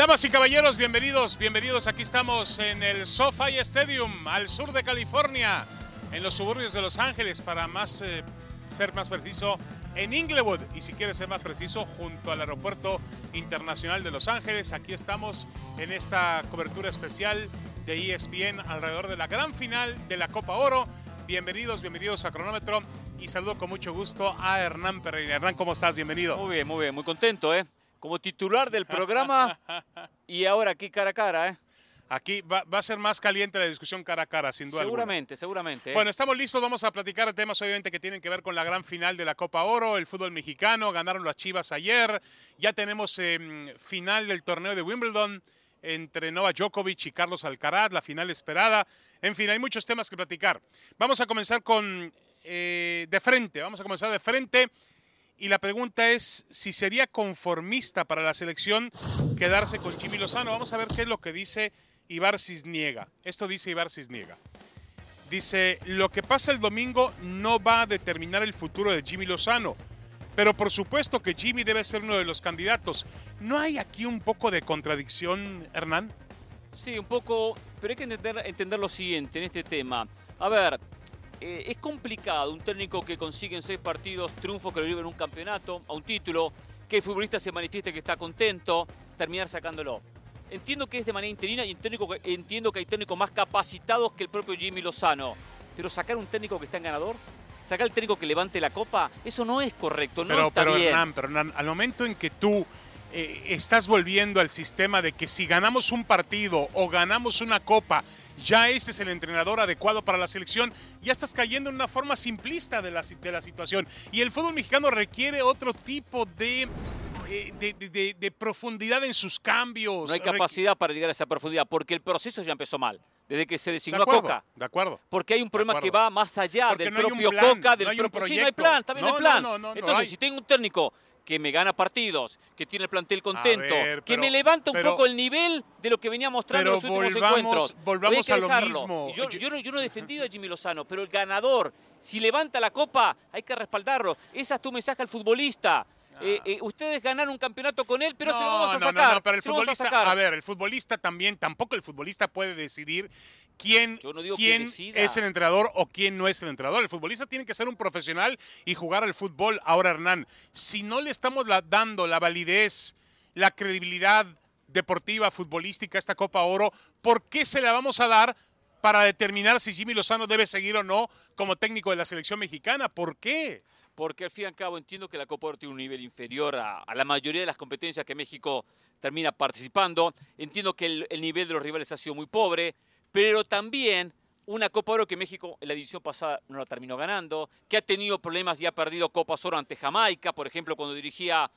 Damas y caballeros, bienvenidos, bienvenidos. Aquí estamos en el SoFi Stadium, al sur de California, en los suburbios de Los Ángeles, para más eh, ser más preciso, en Inglewood. Y si quieres ser más preciso, junto al Aeropuerto Internacional de Los Ángeles. Aquí estamos en esta cobertura especial de ESPN alrededor de la gran final de la Copa Oro. Bienvenidos, bienvenidos a Cronómetro. Y saludo con mucho gusto a Hernán Pereira. Hernán, ¿cómo estás? Bienvenido. Muy bien, muy bien, muy contento, ¿eh? Como titular del programa y ahora aquí cara a cara, ¿eh? Aquí va, va, a ser más caliente la discusión cara a cara, sin duda. Seguramente, alguna. seguramente. ¿eh? Bueno, estamos listos, vamos a platicar de temas obviamente que tienen que ver con la gran final de la Copa Oro, el fútbol mexicano, ganaron las Chivas ayer, ya tenemos eh, final del torneo de Wimbledon entre Novak Djokovic y Carlos Alcaraz, la final esperada. En fin, hay muchos temas que platicar. Vamos a comenzar con eh, de frente, vamos a comenzar de frente. Y la pregunta es si sería conformista para la selección quedarse con Jimmy Lozano. Vamos a ver qué es lo que dice Ibar Cisniega. Esto dice Ibar Cisniega. Dice, lo que pasa el domingo no va a determinar el futuro de Jimmy Lozano. Pero por supuesto que Jimmy debe ser uno de los candidatos. ¿No hay aquí un poco de contradicción, Hernán? Sí, un poco, pero hay que entender, entender lo siguiente en este tema. A ver, eh, es complicado un técnico que consigue en seis partidos triunfos que lo lleva en un campeonato, a un título, que el futbolista se manifieste que está contento, terminar sacándolo. Entiendo que es de manera interina y entiendo que hay técnicos más capacitados que el propio Jimmy Lozano. Pero sacar un técnico que está en ganador, sacar el técnico que levante la copa, eso no es correcto, no pero, está pero, bien. Hernán, pero Hernán, al momento en que tú eh, estás volviendo al sistema de que si ganamos un partido o ganamos una copa, ya este es el entrenador adecuado para la selección, ya estás cayendo en una forma simplista de la, de la situación. Y el fútbol mexicano requiere otro tipo de, eh, de, de, de, profundidad en sus cambios. No hay capacidad para llegar a esa profundidad, porque el proceso ya empezó mal. Desde que se designó acuerdo, a Coca. De acuerdo. Porque hay un problema que va más allá porque del no propio plan, Coca, del no propio. Sí, no hay plan, también no, hay plan. No, no, Entonces, si tengo un técnico que me gana partidos, que tiene el plantel contento, ver, que me levanta un pero, poco el nivel de lo que venía mostrando en los últimos volvamos, encuentros. Volvamos a lo mismo. Yo, yo, no, yo, no, he defendido a Jimmy Lozano, pero el ganador, si levanta la copa, hay que respaldarlo. Ese es tu mensaje al futbolista. Eh, eh, ustedes ganaron un campeonato con él, pero no, se lo vamos a no, sacar. No, no, pero el a, futbolista, a, ver, el futbolista también, tampoco el futbolista puede decidir quién, no quién es el entrenador o quién no es el entrenador. El futbolista tiene que ser un profesional y jugar al fútbol. Ahora, Hernán, si no le estamos la, dando la validez, la credibilidad deportiva, futbolística a esta Copa Oro, ¿por qué se la vamos a dar para determinar si Jimmy Lozano debe seguir o no como técnico de la selección mexicana? ¿Por qué? Porque al fin y al cabo entiendo que la Copa Oro tiene un nivel inferior a, a, la mayoría de las competencias que México termina participando. Entiendo que el, el, nivel de los rivales ha sido muy pobre, pero también una Copa Oro que México en la edición pasada no la terminó ganando, que ha tenido problemas y ha perdido Copas Oro ante Jamaica, por ejemplo, cuando dirigía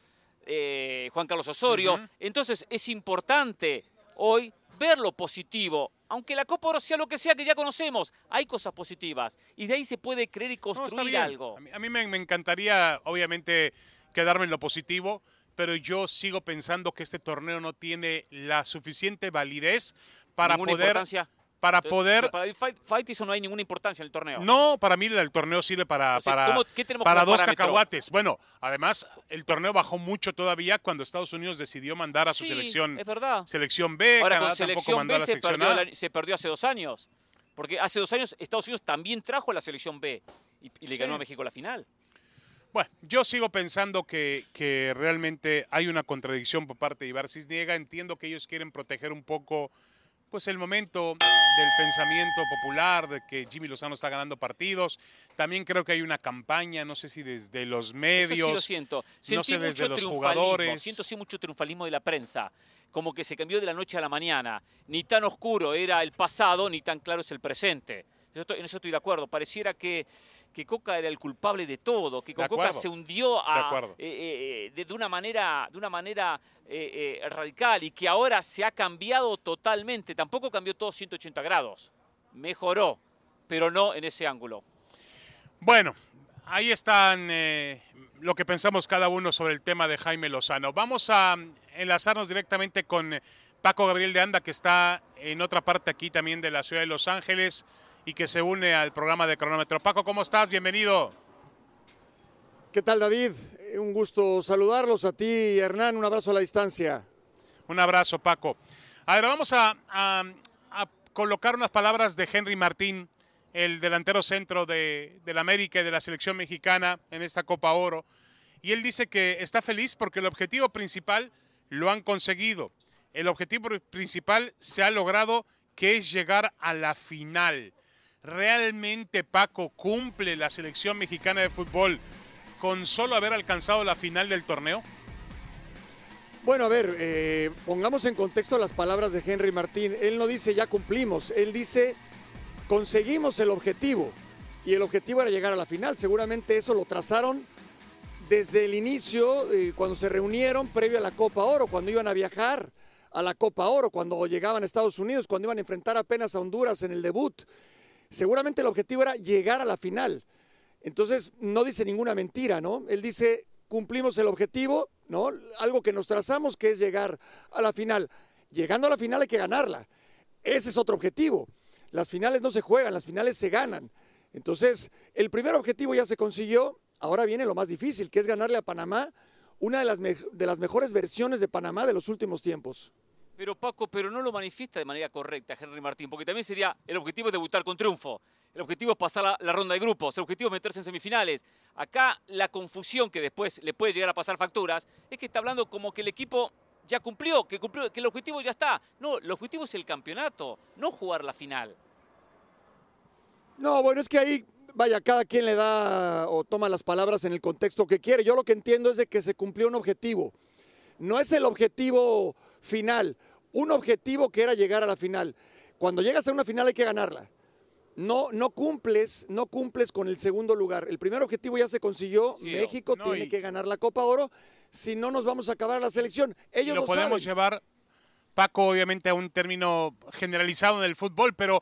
eh, Juan Carlos Osorio. Uh -huh. Entonces es importante hoy ver lo positivo, aunque la Copa Oro sea lo que sea que ya conocemos, hay cosas positivas. Y de ahí se puede creer y construir no, algo. A mí, a mí me, me, encantaría, obviamente, quedarme en lo positivo, pero yo sigo pensando que este torneo no tiene la suficiente validez para Ninguna poder para poder. Para fight, fight eso no hay ninguna importancia en el torneo. No, para mí el torneo sirve para, O sea, para, ¿cómo- qué tenemos para dos parámetro? cacahuates. Bueno, además, el torneo bajó mucho todavía cuando Estados Unidos decidió mandar a su Sí, selección, es verdad. selección B. Ahora Canadá con tampoco selección mandó a B la se selección perdió, A. la- se perdió hace dos años. Porque hace dos años Estados Unidos también trajo a la selección B y, y le Sí. ganó a México la final. Bueno, yo sigo pensando que, que realmente hay una contradicción por parte de Ibar Cisniega. Entiendo que ellos quieren proteger un poco pues el momento del pensamiento popular, de que Jimmy Lozano está ganando partidos. También creo que hay una campaña, no sé si desde los Eso sí medios, lo siento. no sé, desde mucho los triunfalismo, jugadores. Siento sí mucho triunfalismo de la prensa. como que se cambió de la noche a la mañana. Ni tan oscuro era el pasado, ni tan claro es el presente. En eso estoy de acuerdo. Pareciera que, que Coca era el culpable de todo, que Coca se hundió eh, eh, de, de, una manera, de una manera eh, radical y que ahora se ha cambiado totalmente. Tampoco cambió todo 180 grados. Mejoró, pero no en ese ángulo. Bueno, ahí están lo que pensamos cada uno sobre el tema de Jaime Lozano. Vamos a enlazarnos directamente con Paco Gabriel de Anda, que está en otra parte aquí también de la ciudad de Los Ángeles y que se une al programa de Cronómetro. Paco, ¿cómo estás? Bienvenido. ¿Qué tal, David? Un gusto saludarlos a ti, Hernán. Un abrazo a la distancia. Un abrazo, Paco. A ver, vamos a, colocar unas palabras de Henry Martín, el delantero centro de, la América y de la selección mexicana en esta Copa Oro. Y él dice que está feliz porque el objetivo principal lo han conseguido. El objetivo principal se ha logrado, que es llegar a la final. ¿Realmente Paco cumple la selección mexicana de fútbol con solo haber alcanzado la final del torneo? Bueno, a ver, eh, pongamos en contexto las palabras de Henry Martín. Él no dice ya cumplimos, él dice conseguimos el objetivo. Y el objetivo era llegar a la final. Seguramente eso lo trazaron desde el inicio, eh, cuando se reunieron previo a la Copa Oro, cuando iban a viajar a la Copa Oro, cuando llegaban a Estados Unidos, cuando iban a enfrentar apenas a Honduras en el debut. Seguramente el objetivo era llegar a la final. Entonces, no dice ninguna mentira, ¿no? Él dice, cumplimos el objetivo, ¿no? Algo que nos trazamos, que es llegar a la final. Llegando a la final hay que ganarla. Ese es otro objetivo. Las finales no se juegan, las finales se ganan. Entonces, el primer objetivo ya se consiguió, ahora viene lo más difícil, que es ganarle a Panamá, una de las, de las mejores versiones de Panamá de los últimos tiempos. Pero Paco, pero no lo manifiesta de manera correcta Henry Martín, porque también sería el objetivo es debutar con triunfo. El objetivo es pasar la, ronda de grupos, el objetivo es meterse en semifinales. Acá la confusión que después le puede llegar a pasar facturas es que está hablando como que el equipo ya cumplió, que cumplió, que el objetivo ya está. No, el objetivo es el campeonato, no jugar la final. No, bueno, es que ahí, vaya, cada quien le da o toma las palabras en el contexto que quiere. Yo lo que entiendo es de que se cumplió un objetivo. No es el objetivo final, un objetivo que era llegar a la final. Cuando llegas a una final hay que ganarla. No, no cumples, no cumples con el segundo lugar. El primer objetivo ya se consiguió. México tiene que ganar la Copa Oro. Si no, nos vamos a acabar la selección. Ellos lo, podemos llevar, Paco, obviamente a un término generalizado en el fútbol, pero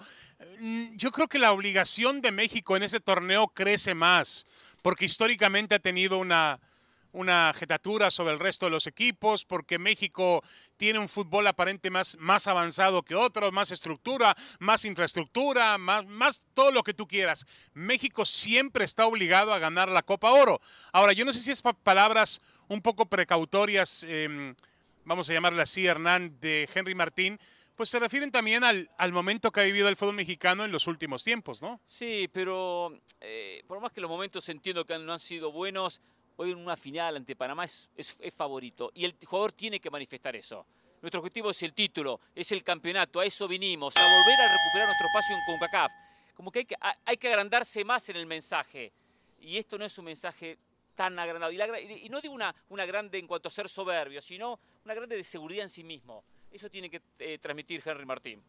mm, yo creo que la obligación de México en ese torneo crece más, porque históricamente ha tenido una, una jetatura sobre el resto de los equipos, porque México tiene un fútbol aparente más, más avanzado que otros, más estructura, más infraestructura, más, más todo lo que tú quieras. México siempre está obligado a ganar la Copa Oro. Ahora, yo no sé si es palabras un poco precautorias, em, vamos a llamarle así, Hernán, de Henry Martín, pues se refieren también al, al, momento que ha vivido el fútbol mexicano en los últimos tiempos, ¿no? Sí, pero eh, por más que los momentos entiendo que no han sido buenos, hoy en una final ante Panamá es, favorito y el jugador tiene que manifestar eso. Nuestro objetivo es el título, es el campeonato, a eso vinimos, a volver a recuperar nuestro espacio en CONCACAF. Como que hay que, agrandarse más en el mensaje. Y esto no es un mensaje tan agrandado. Y, no digo una, una grande en cuanto a ser soberbio, sino una grande de seguridad en sí mismo. Eso tiene que eh, transmitir Henry Martín.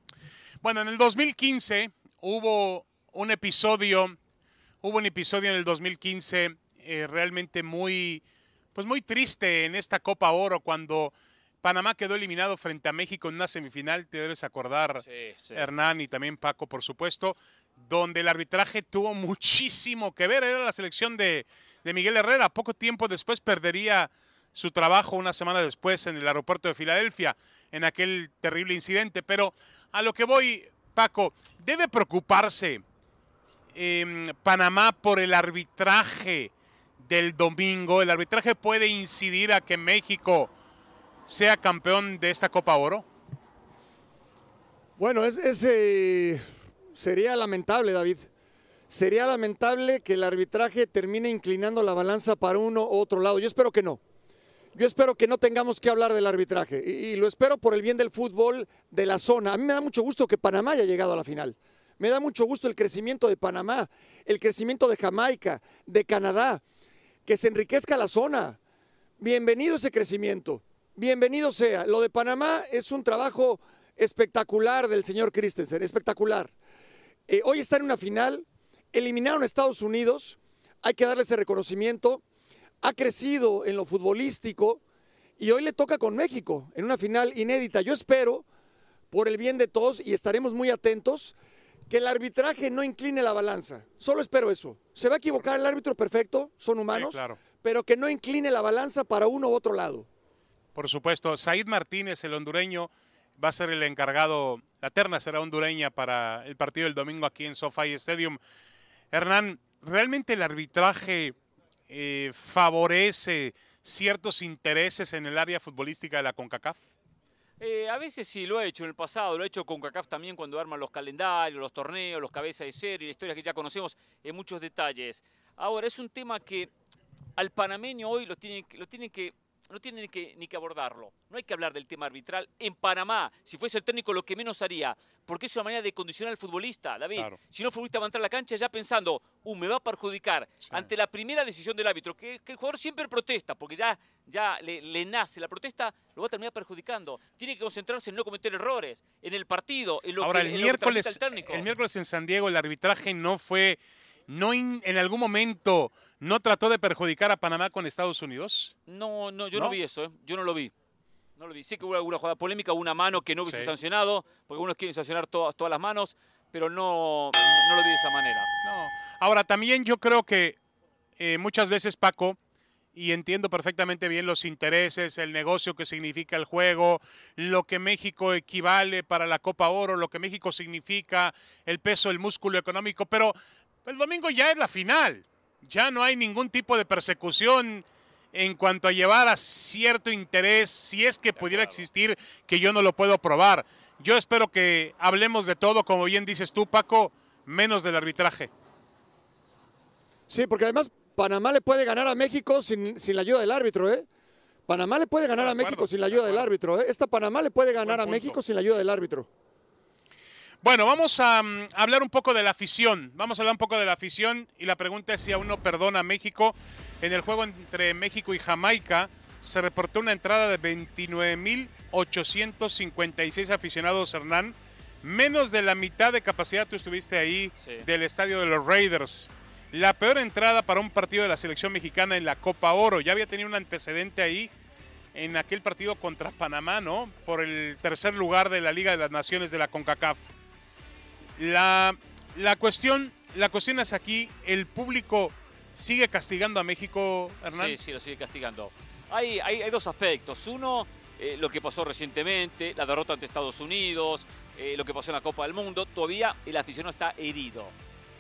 Bueno, en el 2015 hubo un episodio, hubo un episodio en el 2015 eh, realmente muy, pues muy triste en esta Copa Oro cuando Panamá quedó eliminado frente a México en una semifinal, te debes acordar, Hernán y también Paco, por supuesto, donde el arbitraje tuvo muchísimo que ver, era la selección de, de Miguel Herrera, poco tiempo después perdería su trabajo una semana después en el aeropuerto de Filadelfia, en aquel terrible incidente, pero a lo que voy, Paco, debe preocuparse eh, Panamá por el arbitraje del domingo. ¿El arbitraje puede incidir a que México sea campeón de esta Copa Oro? Bueno, ese sería lamentable, David. Sería lamentable que el arbitraje termine inclinando la balanza para uno u otro lado. Yo espero que no. Yo espero que no tengamos que hablar del arbitraje y, lo espero por el bien del fútbol de la zona. A mí me da mucho gusto que Panamá haya llegado a la final. Me da mucho gusto el crecimiento de Panamá, el crecimiento de Jamaica, de Canadá que se enriquezca la zona. Bienvenido ese crecimiento. bienvenido sea. Lo de Panamá es un trabajo espectacular del señor Christensen, espectacular. Eh, hoy está en una final, eliminaron a Estados Unidos, hay que darle ese reconocimiento, ha crecido en lo futbolístico y hoy le toca con México en una final inédita. Yo espero, por el bien de todos, y estaremos muy atentos, que el arbitraje no incline la balanza. Solo espero eso. Se va a equivocar el árbitro perfecto, son humanos, Sí, claro. pero que no incline la balanza para uno u otro lado. Por supuesto, Said Martínez, el hondureño, va a ser el encargado, la terna será hondureña para el partido del domingo aquí en SoFi Stadium. Hernán, ¿realmente el arbitraje eh, favorece ciertos intereses en el área futbolística de la CONCACAF? Eh, a veces sí, lo he hecho en el pasado, lo he hecho con CACAF también cuando arman los calendarios, los torneos, los cabezas de serie, la historia que ya conocemos en muchos detalles. Ahora, es un tema que al panameño hoy lo tienen, lo tienen que, no tienen que, ni que abordarlo. No hay que hablar del tema arbitral. En Panamá, si fuese el técnico, lo que menos haría, porque es una manera de condicionar al futbolista, David. Claro. Si no, el futbolista va a entrar a la cancha ya pensando, uh, me va a perjudicar. Ante la primera decisión del árbitro, que, que el jugador siempre protesta, porque ya, ya le, le nace la protesta, lo va a terminar perjudicando. Tiene que concentrarse en no cometer errores, en el partido, en lo Ahora, que el en lo que miércoles, transmite el técnico. el miércoles en San Diego el arbitraje no fue, no in- en algún momento no trató de perjudicar a Panamá con Estados Unidos. No, no, yo ¿No? no, vi eso, ¿eh? yo no lo vi. No lo vi. Sí que hubo alguna jugada polémica, una mano que no hubiese Sí. sancionado, porque algunos quieren sancionar todas, todas las manos, pero no, no lo vi de esa manera. No. Ahora, también yo creo que eh, muchas veces, Paco, y entiendo perfectamente bien los intereses, el negocio que significa el juego, lo que México equivale para la Copa Oro, lo que México significa, el peso, el músculo económico, pero el domingo ya es la final. Ya no hay ningún tipo de persecución en cuanto a llevar a cierto interés, si es que pudiera existir, que yo no lo puedo probar. Yo espero que hablemos de todo, como bien dices tú, Paco, menos del arbitraje. Sí, porque además Panamá le puede ganar a México sin, sin la ayuda del árbitro, ¿eh? Panamá le puede ganar a acuerdo, México sin la ayuda del árbitro, ¿eh? Esta Panamá le puede ganar a. México sin la ayuda del árbitro. Bueno, vamos a mm, hablar un poco de la afición. Vamos a hablar un poco de la afición y la pregunta es si aún no perdona a México. En el juego entre México y Jamaica se reportó una entrada de 29.856 aficionados, Hernán. Menos de la mitad de capacidad, tú estuviste ahí, Sí. del estadio de los Raiders. La peor entrada para un partido de la selección mexicana en la Copa Oro. Ya había tenido un antecedente ahí en aquel partido contra Panamá, ¿no? Por el tercer lugar de la Liga de las Naciones de la CONCACAF. La, la, cuestión, la cuestión es aquí, ¿el público sigue castigando a México, Hernán? Sí, sí, lo sigue castigando. Hay, hay, hay dos aspectos. Uno, eh, lo que pasó recientemente, la derrota ante Estados Unidos, eh, lo que pasó en la Copa del Mundo. Todavía el aficionado está herido.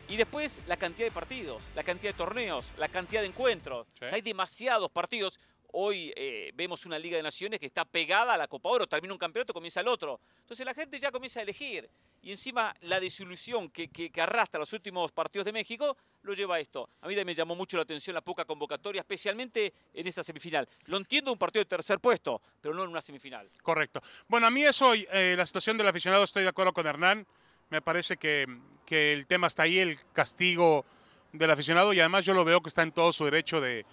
Y después la cantidad de partidos, la cantidad de torneos, la cantidad de encuentros. Sí. O sea, hay demasiados partidos. Hoy eh, vemos una Liga de Naciones que está pegada a la Copa Oro. Termina un campeonato, comienza el otro. Entonces la gente ya comienza a elegir. Y encima la desilusión que, arrastra los últimos partidos de México lo lleva a esto. A mí me llamó mucho la atención la poca convocatoria, especialmente en esa semifinal. Lo entiendo un partido de tercer puesto, pero no en una semifinal. Correcto. Bueno, a mí eso, eh, la situación del aficionado, estoy de acuerdo con Hernán. Me parece que, que el tema está ahí, el castigo del aficionado, y además yo lo veo que está en todo su derecho de,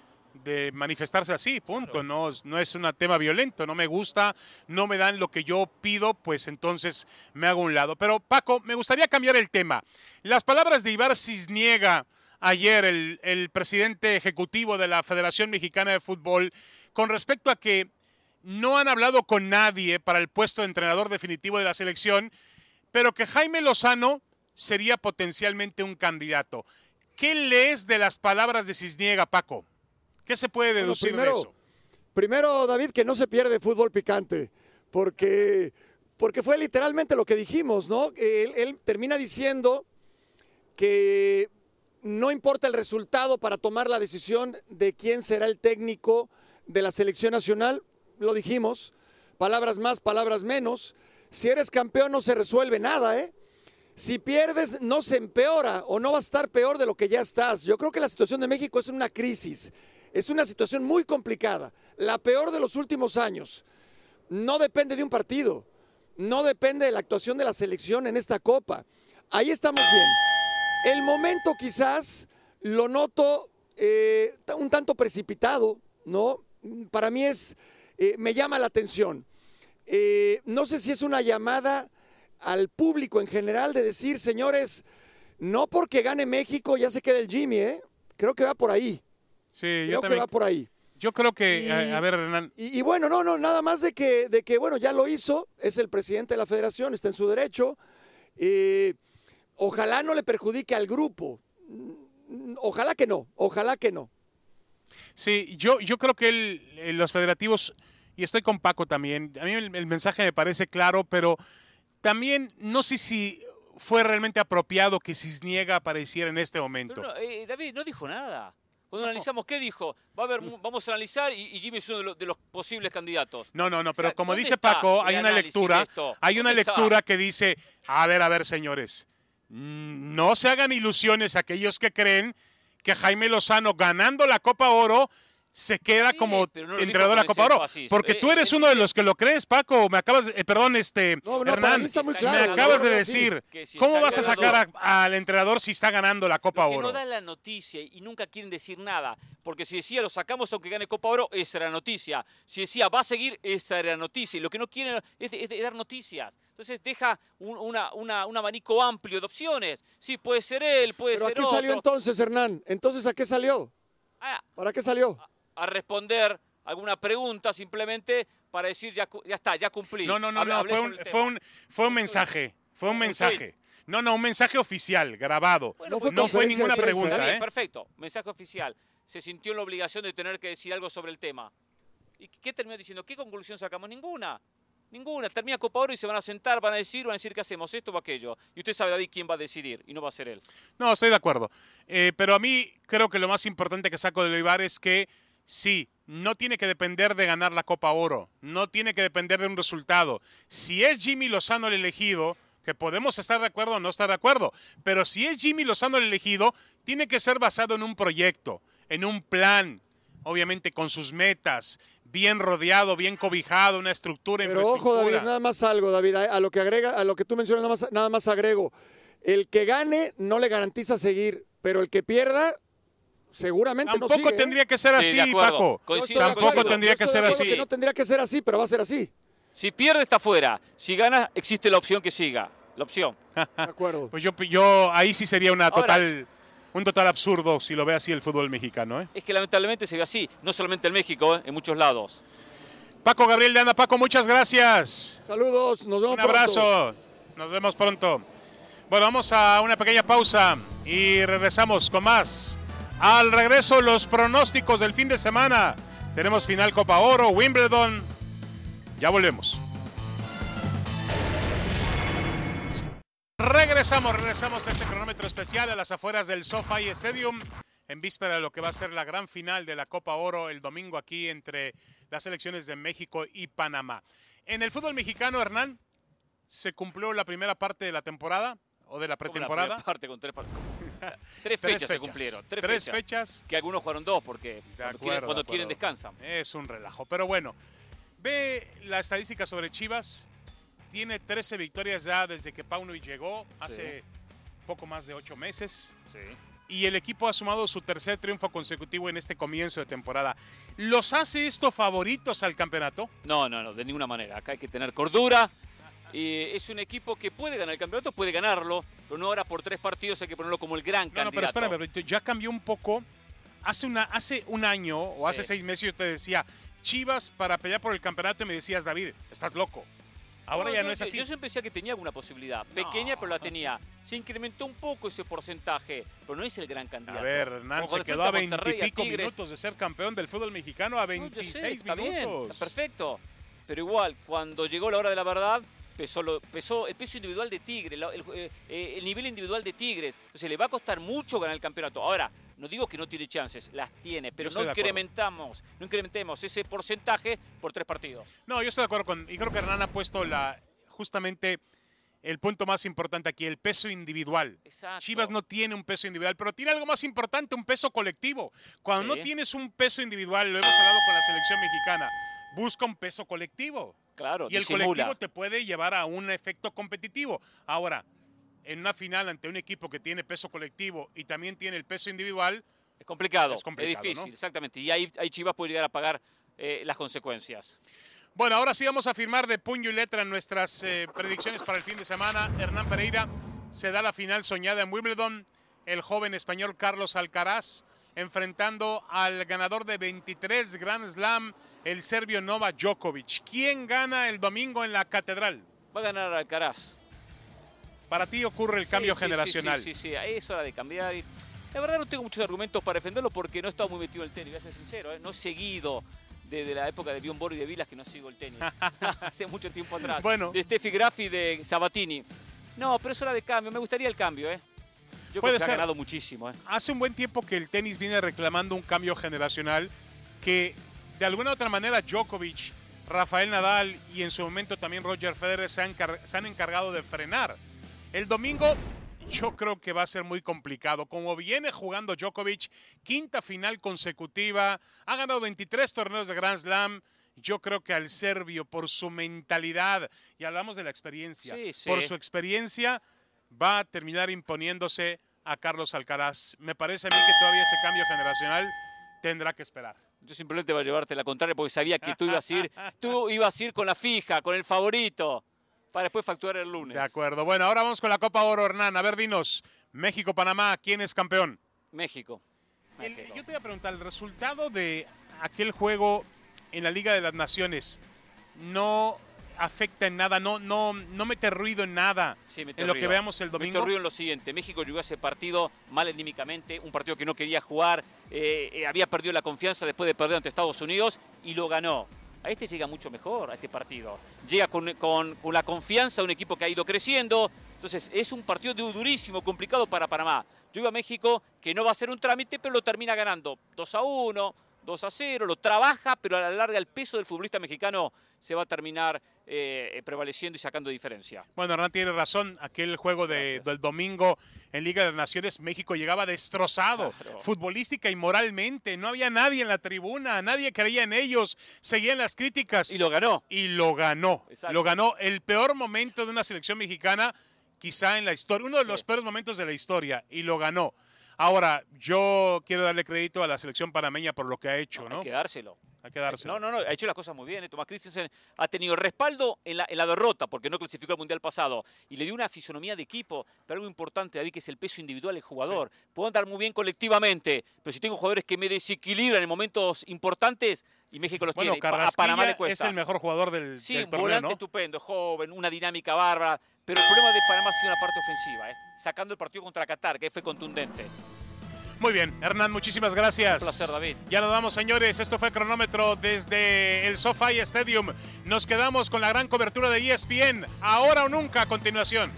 de manifestarse así, punto. No, es- no es un tema violento, no me gusta, no me dan lo que yo pido, pues entonces me hago un lado. Pero Paco, me gustaría cambiar el tema. Las palabras de Ibar Cisniega ayer, el, el presidente ejecutivo de la Federación Mexicana de Fútbol, con respecto a que no han hablado con nadie para el puesto de entrenador definitivo de la selección, pero que Jaime Lozano sería potencialmente un candidato. ¿Qué lees de las palabras de Cisniega, Paco? ¿Qué se puede Bueno, deducir primero, de eso? Primero, David, que no se pierde fútbol picante, porque, porque fue literalmente lo que dijimos, ¿no? Él, él termina diciendo que no importa el resultado para tomar la decisión de quién será el técnico de la selección nacional, lo dijimos, palabras más, palabras menos. Si eres campeón no se resuelve nada, ¿eh? Si pierdes, no se empeora o no va a estar peor de lo que ya estás. Yo creo que la situación de México es una crisis, es una situación muy complicada, la peor de los últimos años. No depende de un partido, no depende de la actuación de la selección en esta copa. Ahí estamos bien. El momento quizás lo noto eh, un tanto precipitado, ¿no? Para mí es, eh, me llama la atención. Eh, no sé si es una llamada al público en general de decir, señores, no porque gane México ya se queda el Jimmy, ¿eh? Creo que va por ahí. Sí, Creo yo que también. va por ahí. Yo creo que, Y- a, a ver, Hernán, Y, y bueno, no, no, nada más de que, de que, bueno, ya lo hizo, es el presidente de la federación, está en su derecho. Eh, ojalá no le perjudique al grupo. Mm, Ojalá que no, ojalá que no. Sí, yo, yo creo que el- eh, los federativos, y estoy con Paco también, a mí el, el mensaje me parece claro, pero también no sé si fue realmente apropiado que Cisniega apareciera en este momento. Pero no, eh, David no dijo nada. Cuando analizamos, ¿qué dijo? Va a haber, mu- vamos a analizar y, y Jimmy es uno de los, de los posibles candidatos. No, no, no, pero O sea, como ¿dónde dice Paco, hay una lectura, hay una lectura que dice, a ver, a ver, señores, mm, no se hagan ilusiones aquellos que creen que Jaime Lozano ganando la Copa Oro se queda Sí, como no entrenador de la Copa Oro. Porque Eh, tú eres eh, uno de los que lo crees, Paco. Me acabas, de- eh, perdón, este, No, Hernán, mí está muy si claro. me acabas de decir, si ¿cómo vas a sacar a- al entrenador si está ganando la Copa Lo que Oro? no da la noticia y nunca quieren decir nada. Porque si decía lo sacamos aunque gane Copa Oro, esa era la noticia. Si decía va a seguir, esa era la noticia. Y lo que no quieren es, es- es dar noticias. Entonces deja un, una- una- un abanico amplio de opciones. Sí, puede ser él, puede Pero ¿a ser qué otro. salió entonces, Hernán? Entonces, ¿a qué salió? Ah, ¿Para qué salió? A responder alguna pregunta simplemente para decir ya, ya está, ya cumplí. No, no, no, no, fue un, fue un, fue un mensaje, fue un mensaje. No, no, un mensaje oficial, grabado. Bueno, No fue no fue conferencia ninguna pregunta, bien, ¿eh? perfecto. Mensaje oficial. Se sintió en la obligación de tener que decir algo sobre el tema. ¿Y qué terminó diciendo? ¿Qué conclusión sacamos? Ninguna. Ninguna. Termina Copa Oro y se van a sentar, van a decir, van a decir que hacemos esto o aquello. Y usted sabe, David, quién va a decidir. Y no va a ser él. No, estoy de acuerdo. Eh, pero a mí creo que lo más importante que saco de Leibar es que sí, no tiene que depender de ganar la Copa Oro, no tiene que depender de un resultado. Si es Jimmy Lozano el elegido, que podemos estar de acuerdo o no estar de acuerdo, pero si es Jimmy Lozano el elegido, tiene que ser basado en un proyecto, en un plan, obviamente con sus metas, bien rodeado, bien cobijado, una estructura, Pero ojo, infraestructura. David, nada más algo, David, a, a lo que agrega, a lo que tú mencionas, nada más, nada más agrego. El que gane no le garantiza seguir, pero el que pierda seguramente no Tampoco sigue, ¿eh? tendría que ser así. Paco. Coincido, Tampoco tendría que ser así. que no tendría que ser así, pero va a ser así. Si pierde, está fuera. Si gana, existe la opción que siga. La opción. De acuerdo. Pues yo, yo ahí sí sería una Ahora- total, un total absurdo si lo ve así el fútbol mexicano. ¿eh? Es que lamentablemente se ve así. No solamente en México, ¿eh? en muchos lados. Paco Gabriel de Anda, Paco, muchas gracias. Saludos, nos vemos Un pronto. abrazo. Nos vemos pronto. Bueno, vamos a una pequeña pausa y regresamos con más. Al regreso, los pronósticos del fin de semana. Tenemos final Copa Oro, Wimbledon. Ya volvemos. Regresamos, regresamos a este cronómetro especial a las afueras del SoFi Stadium en víspera de lo que va a ser la gran final de la Copa Oro el domingo aquí entre las selecciones de México y Panamá. En el fútbol mexicano, Hernán, se cumplió la primera parte de la temporada o de la pretemporada. parte con tres, par- tres Tres fechas se cumplieron. Tres, fechas. fechas. Que algunos jugaron dos porque cuando, acuerdo, quieren, cuando descansan. Es un relajo. Pero bueno, ve la estadística sobre Chivas. Tiene 13 victorias ya desde que Paunovic llegó hace poco más de 8 meses. Y el equipo ha sumado su tercer triunfo consecutivo en este comienzo de temporada. ¿Los hace esto favoritos al campeonato? No, no, no, de ninguna manera. Acá hay que tener cordura. Eh, es un equipo que puede ganar el campeonato, puede ganarlo, pero no ahora por tres partidos hay que ponerlo como el gran No, no, pero candidato. espérame, ya cambió un poco. Hace, una, hace un año o hace seis meses yo te decía, Chivas para pelear por el campeonato y me decías, David, estás loco. Ahora ya no es así. Yo siempre decía que tenía alguna posibilidad, pequeña, pero la tenía. Se incrementó un poco ese porcentaje, pero no es el gran candidato. A ver, Hernán, se quedó a veintipico minutos de ser campeón del fútbol mexicano a No, yo sé, 26 está bien, minutos. está perfecto. Pero igual, cuando llegó la hora de la verdad, pesó, lo- pesó el peso individual de Tigres, la- el, eh, eh, el nivel individual de Tigres. Entonces le va a costar mucho ganar el campeonato. Ahora, no digo que no tiene chances, las tiene, pero no incrementamos, no incrementemos ese porcentaje por tres partidos. No, yo estoy de acuerdo con. Y creo que Hernán ha puesto la justamente el punto más importante aquí, el peso individual. Exacto. Chivas no tiene un peso individual, pero tiene algo más importante, un peso colectivo. Cuando Sí. no tienes un peso individual, lo hemos hablado con la selección mexicana, busca un peso colectivo. Claro, Y el colectivo te puede llevar a un efecto competitivo. Ahora, en una final ante un equipo que tiene peso colectivo y también tiene el peso individual, Es complicado, Es es, complicado, difícil, ¿no? exactamente. Y ahí, ahí Chivas puede llegar a pagar eh, las consecuencias. Bueno, ahora sí vamos a firmar de puño y letra nuestras eh, predicciones para el fin de semana. Hernán Pereira se da la final soñada en Wimbledon. El joven español Carlos Alcaraz enfrentando al ganador de 23 Grand Slam, el serbio Nova Djokovic. ¿Quién gana el domingo en la catedral? Va a ganar Alcaraz. Para ti ocurre el cambio Sí, sí, generacional. Sí, sí, sí, es hora de cambiar. Y la verdad no tengo muchos argumentos para defenderlo porque no he estado muy metido en el tenis, voy a ser sincero. ¿eh? No he seguido desde la época de Bjorn Borg y de Vilas que no sigo el tenis. Hace mucho tiempo atrás. Bueno. De Steffi Graf y de Sabatini. No, pero es hora de cambio. Me gustaría el cambio, ¿eh? Yo Puede creo que ser. ha ganado muchísimo, ¿eh? Hace un buen tiempo que el tenis viene reclamando un cambio generacional que de alguna u otra manera Djokovic, Rafael Nadal y en su momento también Roger Federer se han, encar- se han encargado de frenar. El domingo yo creo que va a ser muy complicado. Como viene jugando Djokovic, quinta final consecutiva, ha ganado 23 torneos de Grand Slam. Yo creo que al serbio, por su mentalidad, y hablamos de la experiencia, Sí, sí. por su experiencia, va a terminar imponiéndose a Carlos Alcaraz. Me parece a mí que todavía ese cambio generacional tendrá que esperar. Yo simplemente voy a llevarte la contraria porque sabía que tú ibas a ir, tú ibas a ir con la fija, con el favorito, para después facturar el lunes. De acuerdo. Bueno, ahora vamos con la Copa Oro, Hernán. A ver, dinos, México-Panamá, ¿quién es campeón? México. El- México. yo te voy a preguntar, el resultado de aquel juego en la Liga de las Naciones no afecta en nada, no, no, no mete ruido en nada Sí, mete en lo que veamos el Mete domingo. ruido en lo siguiente. México llegó a ese partido mal anímicamente, un partido que no quería jugar, eh, eh, había perdido la confianza después de perder ante Estados Unidos y lo ganó. A este llega mucho mejor, a este partido. Llega con, con- con la confianza de un equipo que ha ido creciendo. Entonces, es un partido du- durísimo, complicado para Panamá. Yo iba a México, que no va a ser un trámite, pero lo termina ganando 2 a 1, 2 a 0, lo trabaja, pero a la larga el peso del futbolista mexicano se va a terminar eh, prevaleciendo y sacando diferencia. Bueno, Hernán tiene razón. Aquel juego de- del domingo en Liga de las Naciones, México llegaba destrozado, Claro. futbolística y moralmente. No había nadie en la tribuna, nadie creía en ellos, seguían las críticas Y lo ganó. y lo ganó. Exacto. Lo ganó el peor momento de una selección mexicana, quizá en la historia, uno de los Sí. peores momentos de la historia, y lo ganó. Ahora, yo quiero darle crédito a la selección panameña por lo que ha hecho, ¿no? Hay que dárselo. Hay que dárselo. No, no, no, ha hecho las cosas muy bien. ¿eh? Tomás Christensen ha tenido respaldo en la, en la derrota porque no clasificó al Mundial pasado y le dio una fisonomía de equipo. Pero algo importante, David, que es el peso individual del jugador. Puedo andar muy bien colectivamente, pero si tengo jugadores que me desequilibran en momentos importantes y México los Bueno, tiene, a Panamá le es cuesta. el mejor jugador del, Sí, del un torneo, volante ¿no? estupendo, joven, una dinámica bárbara. Pero el problema de Panamá ha sido la parte ofensiva, ¿eh? sacando el partido contra Qatar, que fue contundente. Muy bien, Hernán, muchísimas gracias. Un placer, David. Ya nos vamos, señores. Esto fue Cronómetro desde el SoFi Stadium. Nos quedamos con la gran cobertura de ESPN. Ahora o nunca, a continuación.